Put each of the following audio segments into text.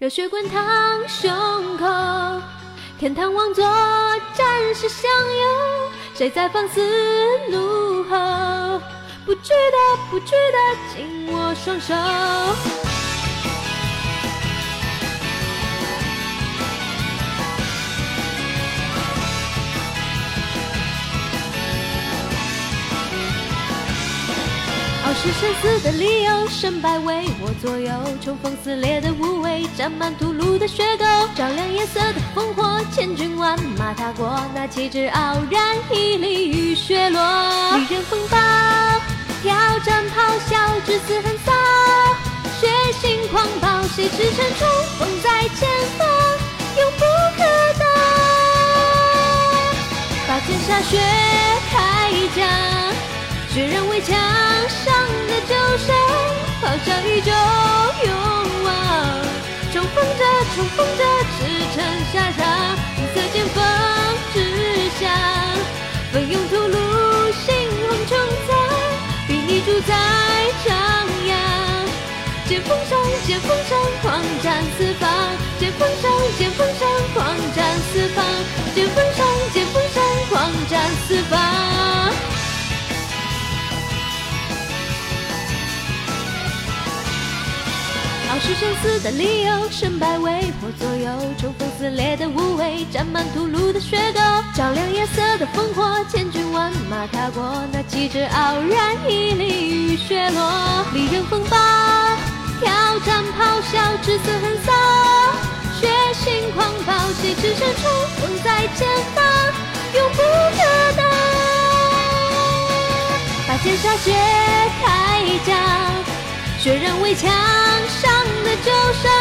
热血滚烫胸口，天堂王座战士享有，谁在放肆怒吼？不屈的，不屈的，紧握双手。是生死的理由，胜败为我左右。冲锋撕裂的无畏，沾满屠戮的血沟。照亮夜色的烽火，千军万马踏过，那旗帜傲然屹立于雪落。利刃锋暴，挑战咆哮，至死横扫，血腥狂暴，谁驰骋冲锋在前方，永不可挡。把剑洒血开疆。血染围墙上的旧伤，咆哮依旧勇往，冲锋者，冲锋者，驰骋沙场，银色剑锋指向，奋勇屠戮，猩红冲在，比你主宰张扬，剑锋上，剑锋上，狂战四方，剑锋上，剑锋上，狂战四方，剑锋上，是生死的理由，胜败为我左右。冲锋撕裂的无畏，沾满屠戮的血沟。照亮夜色的烽火，千军万马踏过，那旗帜傲然屹立于雪落。利刃锋暴，挑战咆哮，至死横扫，血腥狂暴，谁驰骋冲锋在前方，永不可挡。把剑洒血开疆。血染围墙的旧伤，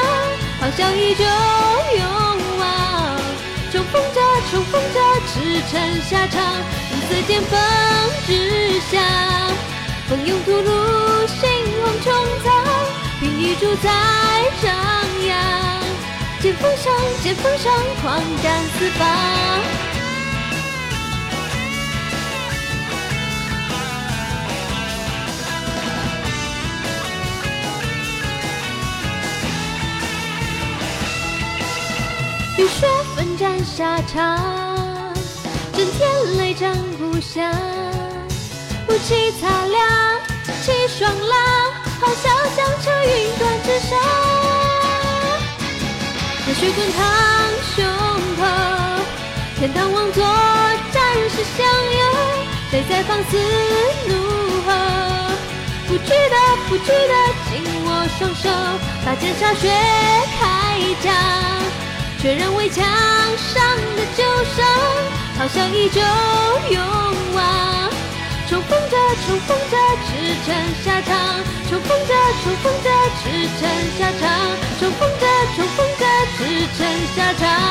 咆哮依旧勇往。冲锋者，冲锋者，驰骋沙场，银色剑锋指向。奋勇屠戮，猩红冲造，凭你主宰张扬。剑锋上，剑锋上，狂战四方。浴血奋战沙场，震天雷战故乡。雾气擦亮，气爽朗，咆哮响彻云端之上。热血滚烫胸口，天堂王座暂时享有，谁在放肆怒吼？不值得，不值得，紧握双手，把剑洒血开疆。确认围墙上的旧伤，好像依旧勇往。冲锋者，冲锋者，驰骋沙场。冲锋者，冲锋者，驰骋沙场。冲锋者，冲锋者，驰骋沙场。